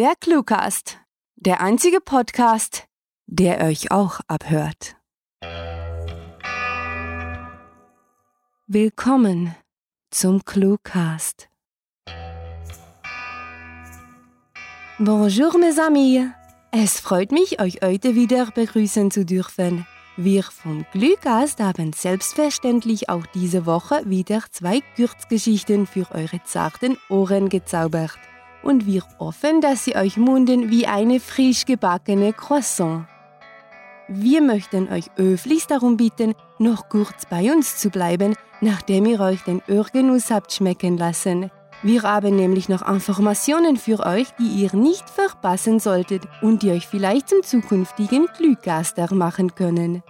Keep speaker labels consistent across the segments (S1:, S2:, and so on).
S1: Der Cluecast. Der einzige Podcast, der euch auch abhört. Willkommen zum Cluecast. Bonjour mes amis. Es freut mich, euch heute wieder begrüßen zu dürfen. Wir vom Glückast haben selbstverständlich auch diese Woche wieder zwei Kurzgeschichten für eure zarten Ohren gezaubert. Und wir hoffen, dass sie euch munden wie eine frisch gebackene Croissant. Wir möchten euch höflichst darum bitten, noch kurz bei uns zu bleiben, nachdem ihr euch den Örgenuss habt schmecken lassen. Wir haben nämlich noch Informationen für euch, die ihr nicht verpassen solltet und die euch vielleicht zum zukünftigen Glückgaster machen können.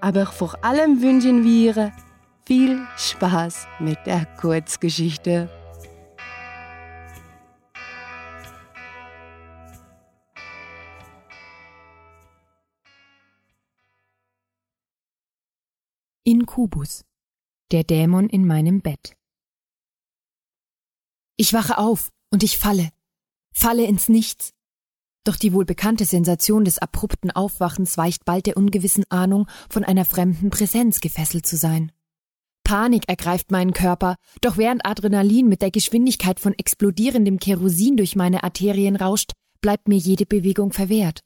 S1: Aber vor allem wünschen wir viel Spaß mit der Kurzgeschichte.
S2: Inkubus, der Dämon in meinem Bett. Ich wache auf und ich falle, falle ins Nichts. Doch die wohl bekannte Sensation des abrupten Aufwachens weicht bald der ungewissen Ahnung, von einer fremden Präsenz gefesselt zu sein. Panik ergreift meinen Körper, doch während Adrenalin mit der Geschwindigkeit von explodierendem Kerosin durch meine Arterien rauscht, bleibt mir jede Bewegung verwehrt.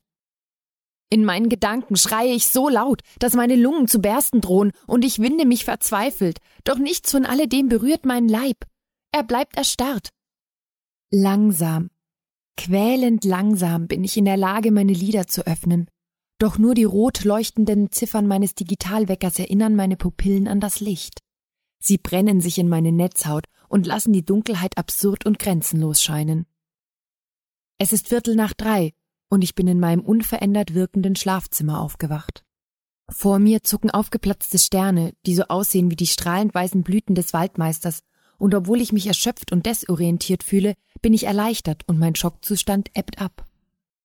S2: In meinen Gedanken schreie ich so laut, dass meine Lungen zu bersten drohen, und ich winde mich verzweifelt, doch nichts von alledem berührt meinen Leib. Er bleibt erstarrt. Langsam, quälend langsam bin ich in der Lage, meine Lider zu öffnen. Doch nur die rot leuchtenden Ziffern meines Digitalweckers erinnern meine Pupillen an das Licht. Sie brennen sich in meine Netzhaut und lassen die Dunkelheit absurd und grenzenlos scheinen. Es ist Viertel nach drei und ich bin in meinem unverändert wirkenden Schlafzimmer aufgewacht. Vor mir zucken aufgeplatzte Sterne, die so aussehen wie die strahlend weißen Blüten des Waldmeisters und obwohl ich mich erschöpft und desorientiert fühle, bin ich erleichtert und mein Schockzustand ebbt ab.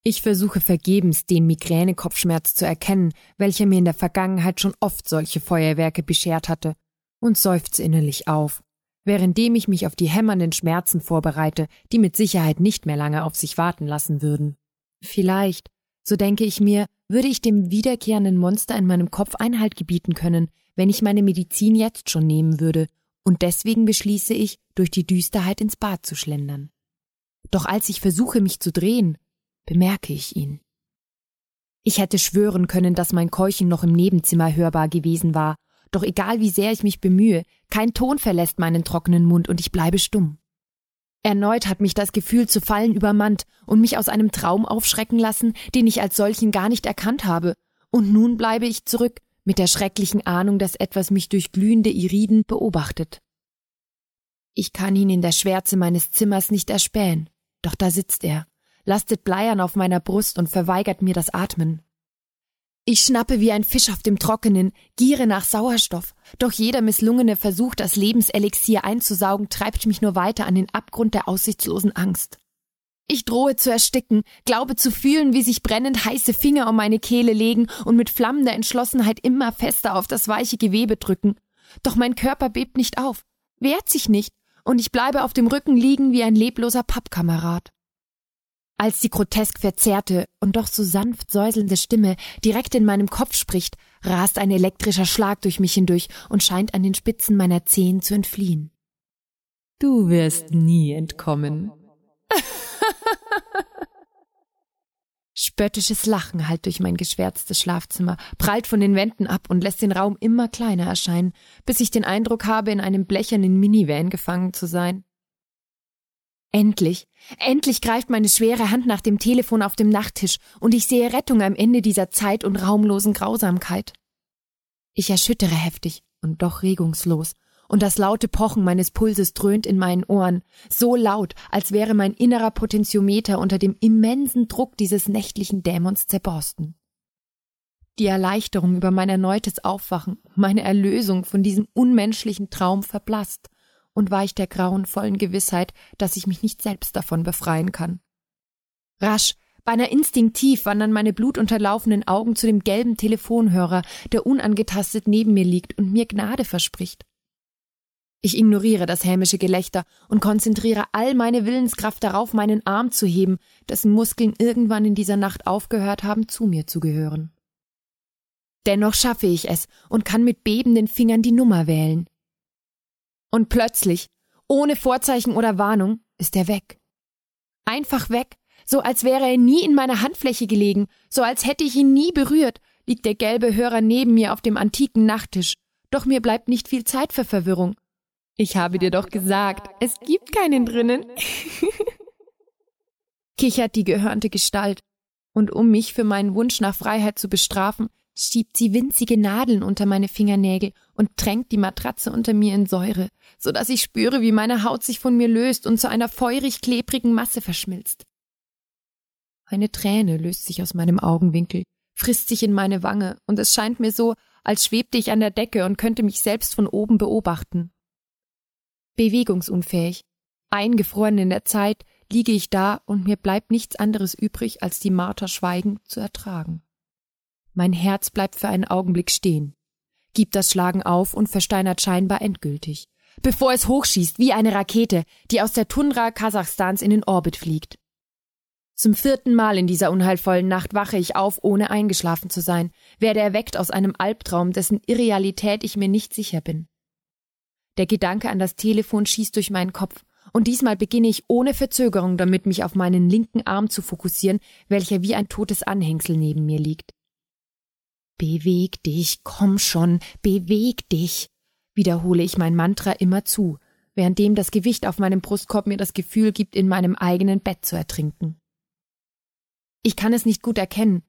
S2: Ich versuche vergebens, den Migränekopfschmerz zu erkennen, welcher mir in der Vergangenheit schon oft solche Feuerwerke beschert hatte, und seufze innerlich auf, währenddem ich mich auf die hämmernden Schmerzen vorbereite, die mit Sicherheit nicht mehr lange auf sich warten lassen würden. Vielleicht, so denke ich mir, würde ich dem wiederkehrenden Monster in meinem Kopf Einhalt gebieten können, wenn ich meine Medizin jetzt schon nehmen würde und deswegen beschließe ich, durch die Düsterheit ins Bad zu schlendern. Doch als ich versuche, mich zu drehen, bemerke ich ihn. Ich hätte schwören können, dass mein Keuchen noch im Nebenzimmer hörbar gewesen war, doch egal wie sehr ich mich bemühe, kein Ton verlässt meinen trockenen Mund und ich bleibe stumm. Erneut hat mich das Gefühl zu fallen übermannt und mich aus einem Traum aufschrecken lassen, den ich als solchen gar nicht erkannt habe, und nun bleibe ich zurück, mit der schrecklichen Ahnung, dass etwas mich durch glühende Iriden beobachtet. Ich kann ihn in der Schwärze meines Zimmers nicht erspähen, doch da sitzt er, lastet bleiern auf meiner Brust und verweigert mir das Atmen. Ich schnappe wie ein Fisch auf dem Trockenen, giere nach Sauerstoff, doch jeder misslungene Versuch, das Lebenselixier einzusaugen, treibt mich nur weiter an den Abgrund der aussichtslosen Angst. Ich drohe zu ersticken, glaube zu fühlen, wie sich brennend heiße Finger um meine Kehle legen und mit flammender Entschlossenheit immer fester auf das weiche Gewebe drücken. Doch mein Körper bebt nicht auf, wehrt sich nicht, und ich bleibe auf dem Rücken liegen wie ein lebloser Pappkamerad. Als die grotesk verzerrte und doch so sanft säuselnde Stimme direkt in meinem Kopf spricht, rast ein elektrischer Schlag durch mich hindurch und scheint an den Spitzen meiner Zehen zu entfliehen.
S3: Du wirst nie entkommen.
S2: Spöttisches Lachen hallt durch mein geschwärztes Schlafzimmer, prallt von den Wänden ab und lässt den Raum immer kleiner erscheinen, bis ich den Eindruck habe, in einem blechernen Minivan gefangen zu sein. Endlich, endlich greift meine schwere Hand nach dem Telefon auf dem Nachttisch und ich sehe Rettung am Ende dieser Zeit und raumlosen Grausamkeit. Ich erschüttere heftig und doch regungslos und das laute Pochen meines Pulses dröhnt in meinen Ohren, so laut, als wäre mein innerer Potentiometer unter dem immensen Druck dieses nächtlichen Dämons zerborsten. Die Erleichterung über mein erneutes Aufwachen, meine Erlösung von diesem unmenschlichen Traum verblasst und weicht der grauenvollen Gewissheit, dass ich mich nicht selbst davon befreien kann. Rasch, beinahe instinktiv wandern meine blutunterlaufenen Augen zu dem gelben Telefonhörer, der unangetastet neben mir liegt und mir Gnade verspricht. Ich ignoriere das hämische Gelächter und konzentriere all meine Willenskraft darauf, meinen Arm zu heben, dessen Muskeln irgendwann in dieser Nacht aufgehört haben, zu mir zu gehören. Dennoch schaffe ich es und kann mit bebenden Fingern die Nummer wählen. Und plötzlich, ohne Vorzeichen oder Warnung, ist er weg. Einfach weg, so als wäre er nie in meiner Handfläche gelegen, so als hätte ich ihn nie berührt, liegt der gelbe Hörer neben mir auf dem antiken Nachttisch. Doch mir bleibt nicht viel Zeit für Verwirrung. Ich habe dir doch gesagt, es gibt keinen drinnen. Kichert die gehörnte Gestalt, und um mich für meinen Wunsch nach Freiheit zu bestrafen, schiebt sie winzige Nadeln unter meine Fingernägel und tränkt die Matratze unter mir in Säure, so dass ich spüre, wie meine Haut sich von mir löst und zu einer feurig klebrigen Masse verschmilzt. Eine Träne löst sich aus meinem Augenwinkel, frisst sich in meine Wange, und es scheint mir so, als schwebte ich an der Decke und könnte mich selbst von oben beobachten. Bewegungsunfähig, eingefroren in der Zeit, liege ich da und mir bleibt nichts anderes übrig, als die Marter schweigend zu ertragen. Mein Herz bleibt für einen Augenblick stehen, gibt das Schlagen auf und versteinert scheinbar endgültig, bevor es hochschießt wie eine Rakete, die aus der Tundra Kasachstans in den Orbit fliegt. Zum vierten Mal in dieser unheilvollen Nacht wache ich auf, ohne eingeschlafen zu sein, werde erweckt aus einem Albtraum, dessen Irrealität ich mir nicht sicher bin. Der Gedanke an das Telefon schießt durch meinen Kopf, und diesmal beginne ich ohne Verzögerung damit, mich auf meinen linken Arm zu fokussieren, welcher wie ein totes Anhängsel neben mir liegt. Beweg dich, komm schon, beweg dich, wiederhole ich mein Mantra immer zu, währenddem das Gewicht auf meinem Brustkorb mir das Gefühl gibt, in meinem eigenen Bett zu ertrinken. Ich kann es nicht gut erkennen,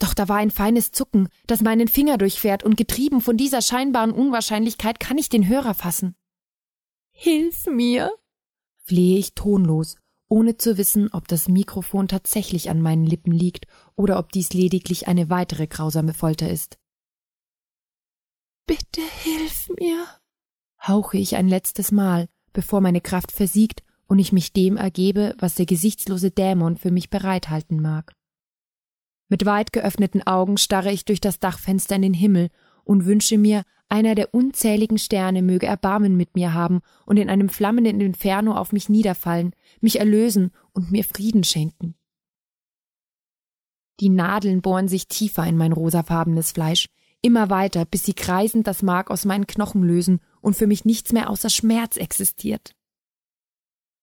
S2: doch da war ein feines Zucken, das meinen Finger durchfährt, und getrieben von dieser scheinbaren Unwahrscheinlichkeit kann ich den Hörer fassen. Hilf mir, flehe ich tonlos, ohne zu wissen, ob das Mikrofon tatsächlich an meinen Lippen liegt oder ob dies lediglich eine weitere grausame Folter ist. Bitte hilf mir, hauche ich ein letztes Mal, bevor meine Kraft versiegt und ich mich dem ergebe, was der gesichtslose Dämon für mich bereithalten mag. Mit weit geöffneten Augen starre ich durch das Dachfenster in den Himmel und wünsche mir, einer der unzähligen Sterne möge Erbarmen mit mir haben und in einem flammenden Inferno auf mich niederfallen, mich erlösen und mir Frieden schenken. Die Nadeln bohren sich tiefer in mein rosafarbenes Fleisch, immer weiter, bis sie kreisend das Mark aus meinen Knochen lösen und für mich nichts mehr außer Schmerz existiert.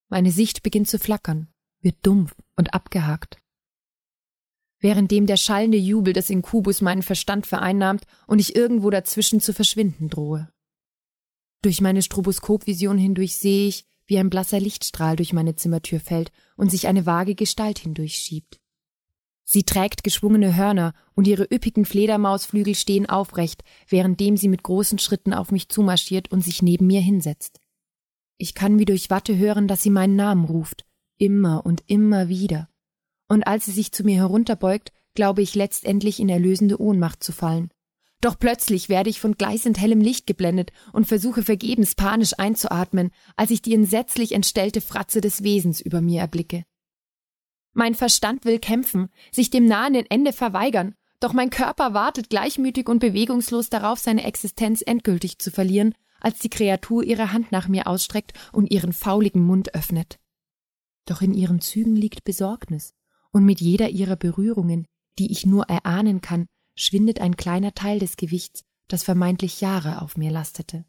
S2: Meine Sicht beginnt zu flackern, wird dumpf und abgehakt währenddem der schallende Jubel des Inkubus meinen Verstand vereinnahmt und ich irgendwo dazwischen zu verschwinden drohe. Durch meine Stroboskopvision hindurch sehe ich, wie ein blasser Lichtstrahl durch meine Zimmertür fällt und sich eine vage Gestalt hindurchschiebt. Sie trägt geschwungene Hörner und ihre üppigen Fledermausflügel stehen aufrecht, währenddem sie mit großen Schritten auf mich zumarschiert und sich neben mir hinsetzt. Ich kann wie durch Watte hören, dass sie meinen Namen ruft, immer und immer wieder und als sie sich zu mir herunterbeugt, glaube ich letztendlich in erlösende Ohnmacht zu fallen. Doch plötzlich werde ich von gleißend hellem Licht geblendet und versuche vergebens panisch einzuatmen, als ich die entsetzlich entstellte Fratze des Wesens über mir erblicke. Mein Verstand will kämpfen, sich dem nahenden Ende verweigern, doch mein Körper wartet gleichmütig und bewegungslos darauf, seine Existenz endgültig zu verlieren, als die Kreatur ihre Hand nach mir ausstreckt und ihren fauligen Mund öffnet. Doch in ihren Zügen liegt Besorgnis, und mit jeder ihrer Berührungen, die ich nur erahnen kann, schwindet ein kleiner Teil des Gewichts, das vermeintlich Jahre auf mir lastete.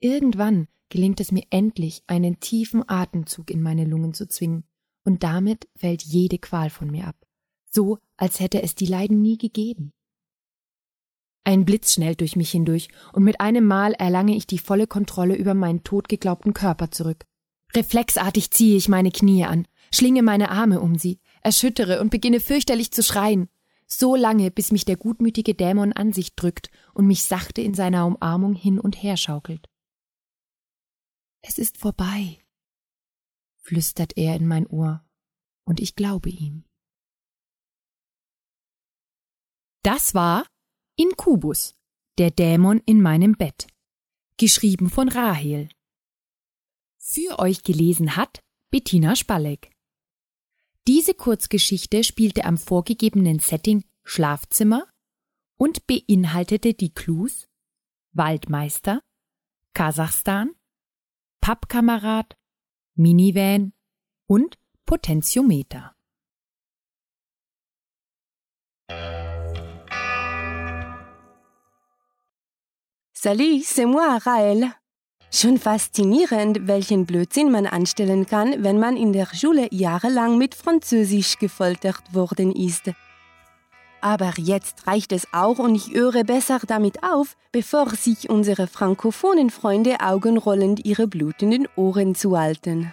S2: Irgendwann gelingt es mir endlich, einen tiefen Atemzug in meine Lungen zu zwingen, und damit fällt jede Qual von mir ab, so als hätte es die Leiden nie gegeben. Ein Blitz schnellt durch mich hindurch, und mit einem Mal erlange ich die volle Kontrolle über meinen totgeglaubten Körper zurück. Reflexartig ziehe ich meine Knie an, schlinge meine Arme um sie, erschüttere und beginne fürchterlich zu schreien, so lange, bis mich der gutmütige Dämon an sich drückt und mich sachte in seiner Umarmung hin und her schaukelt. Es ist vorbei, flüstert er in mein Ohr, und ich glaube ihm. Das war Inkubus, der Dämon in meinem Bett, geschrieben von Rahel. Für euch gelesen hat Bettina Spalleck. Diese Kurzgeschichte spielte am vorgegebenen Setting Schlafzimmer und beinhaltete die Clues Waldmeister, Kasachstan, Pappkamerad, Minivan und Potentiometer.
S1: Salut, c'est moi, Raël. Schon faszinierend, welchen Blödsinn man anstellen kann, wenn man in der Schule jahrelang mit Französisch gefoltert worden ist. Aber jetzt reicht es auch und ich höre besser damit auf, bevor sich unsere frankophonen Freunde augenrollend ihre blutenden Ohren zuhalten.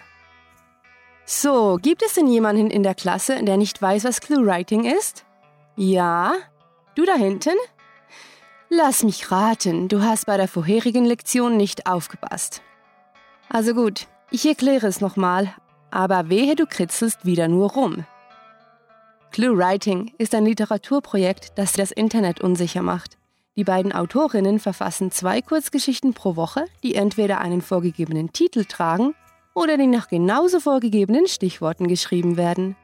S1: So, gibt es denn jemanden in der Klasse, der nicht weiß, was Clue-Writing ist? Ja? Du da hinten? Lass mich raten, du hast bei der vorherigen Lektion nicht aufgepasst. Also gut, ich erkläre es nochmal, aber wehe du kritzelst wieder nur rum. Clue Writing ist ein Literaturprojekt, das das Internet unsicher macht. Die beiden Autorinnen verfassen zwei Kurzgeschichten pro Woche, die entweder einen vorgegebenen Titel tragen oder die nach genauso vorgegebenen Stichworten geschrieben werden.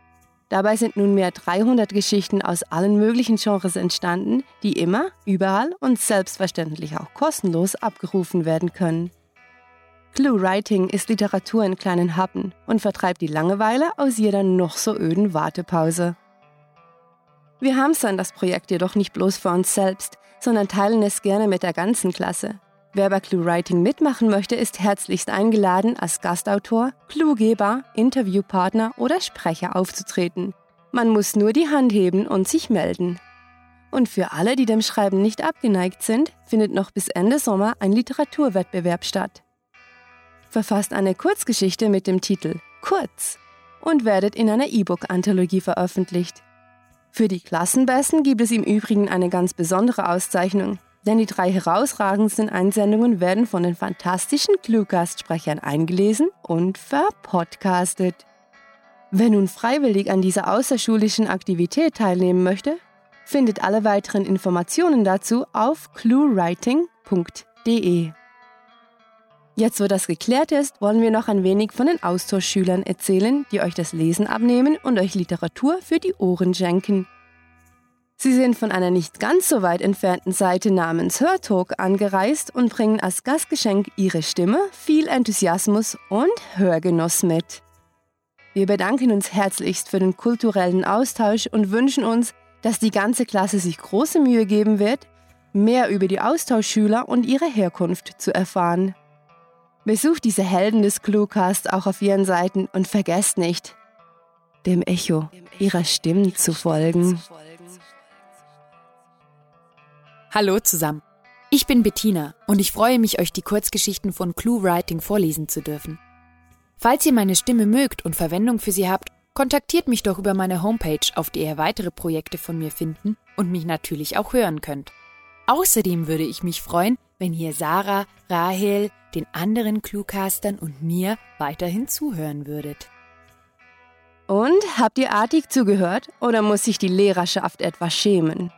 S1: Dabei sind nunmehr 300 Geschichten aus allen möglichen Genres entstanden, die immer, überall und selbstverständlich auch kostenlos abgerufen werden können. Clue Writing ist Literatur in kleinen Happen und vertreibt die Langeweile aus jeder noch so öden Wartepause. Wir hamstern das Projekt jedoch nicht bloß für uns selbst, sondern teilen es gerne mit der ganzen Klasse. Wer bei ClueWriting mitmachen möchte, ist herzlichst eingeladen, als Gastautor, Cluegeber, Interviewpartner oder Sprecher aufzutreten. Man muss nur die Hand heben und sich melden. Und für alle, die dem Schreiben nicht abgeneigt sind, findet noch bis Ende Sommer ein Literaturwettbewerb statt. Verfasst eine Kurzgeschichte mit dem Titel Kurz und werdet in einer E-Book-Anthologie veröffentlicht. Für die Klassenbesten gibt es im Übrigen eine ganz besondere Auszeichnung, denn die drei herausragendsten Einsendungen werden von den fantastischen Cluecast-Sprechern eingelesen und verpodcastet. Wer nun freiwillig an dieser außerschulischen Aktivität teilnehmen möchte, findet alle weiteren Informationen dazu auf cluewriting.de. Jetzt, wo das geklärt ist, wollen wir noch ein wenig von den Austauschschülern erzählen, die euch das Lesen abnehmen und euch Literatur für die Ohren schenken. Sie sind von einer nicht ganz so weit entfernten Seite namens Hörtalk angereist und bringen als Gastgeschenk ihre Stimme, viel Enthusiasmus und Hörgenuss mit. Wir bedanken uns herzlichst für den kulturellen Austausch und wünschen uns, dass die ganze Klasse sich große Mühe geben wird, mehr über die Austauschschüler und ihre Herkunft zu erfahren. Besucht diese Helden des Cluecast auch auf ihren Seiten und vergesst nicht, dem Echo ihrer Stimmen zu folgen.
S2: Hallo zusammen. Ich bin Bettina und ich freue mich, euch die Kurzgeschichten von Clue Writing vorlesen zu dürfen. Falls ihr meine Stimme mögt und Verwendung für sie habt, kontaktiert mich doch über meine Homepage, auf der ihr weitere Projekte von mir finden und mich natürlich auch hören könnt. Außerdem würde ich mich freuen, wenn ihr Sarah, Rahel, den anderen Cluecastern und mir weiterhin zuhören würdet.
S1: Und habt ihr artig zugehört oder muss sich die Lehrerschaft etwas schämen?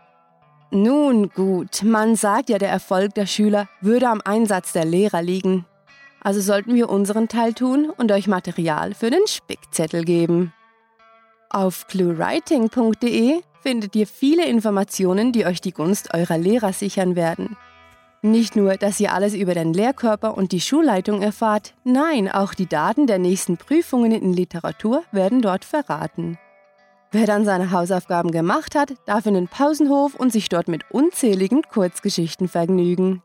S1: Nun gut, man sagt ja, der Erfolg der Schüler würde am Einsatz der Lehrer liegen. Also sollten wir unseren Teil tun und euch Material für den Spickzettel geben. Auf cluewriting.de findet ihr viele Informationen, die euch die Gunst eurer Lehrer sichern werden. Nicht nur, dass ihr alles über den Lehrkörper und die Schulleitung erfahrt, nein, auch die Daten der nächsten Prüfungen in Literatur werden dort verraten. Wer dann seine Hausaufgaben gemacht hat, darf in den Pausenhof und sich dort mit unzähligen Kurzgeschichten vergnügen.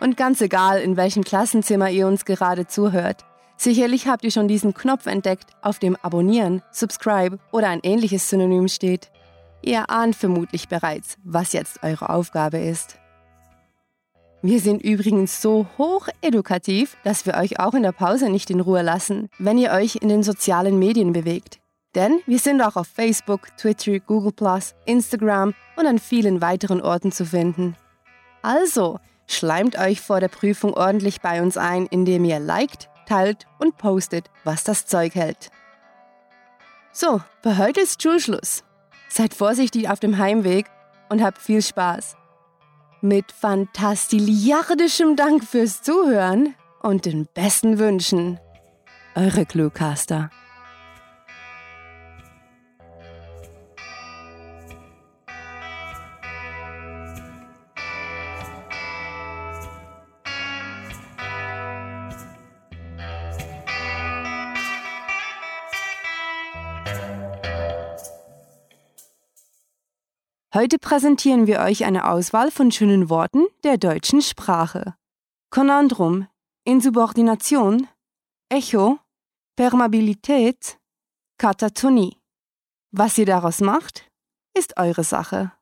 S1: Und ganz egal, in welchem Klassenzimmer ihr uns gerade zuhört, sicherlich habt ihr schon diesen Knopf entdeckt, auf dem Abonnieren, Subscribe oder ein ähnliches Synonym steht. Ihr ahnt vermutlich bereits, was jetzt eure Aufgabe ist. Wir sind übrigens so hoch edukativ, dass wir euch auch in der Pause nicht in Ruhe lassen, wenn ihr euch in den sozialen Medien bewegt. Denn wir sind auch auf Facebook, Twitter, Google, Instagram und an vielen weiteren Orten zu finden. Also, schleimt euch vor der Prüfung ordentlich bei uns ein, indem ihr liked, teilt und postet, was das Zeug hält. So, für heute ist Schulschluss. Seid vorsichtig auf dem Heimweg und habt viel Spaß. Mit fantastiliardischem Dank fürs Zuhören und den besten Wünschen. Eure Cluecaster. Heute präsentieren wir euch eine Auswahl von schönen Worten der deutschen Sprache. Konandrum, Insubordination, Echo, Permabilität, Katatonie. Was ihr daraus macht, ist eure Sache.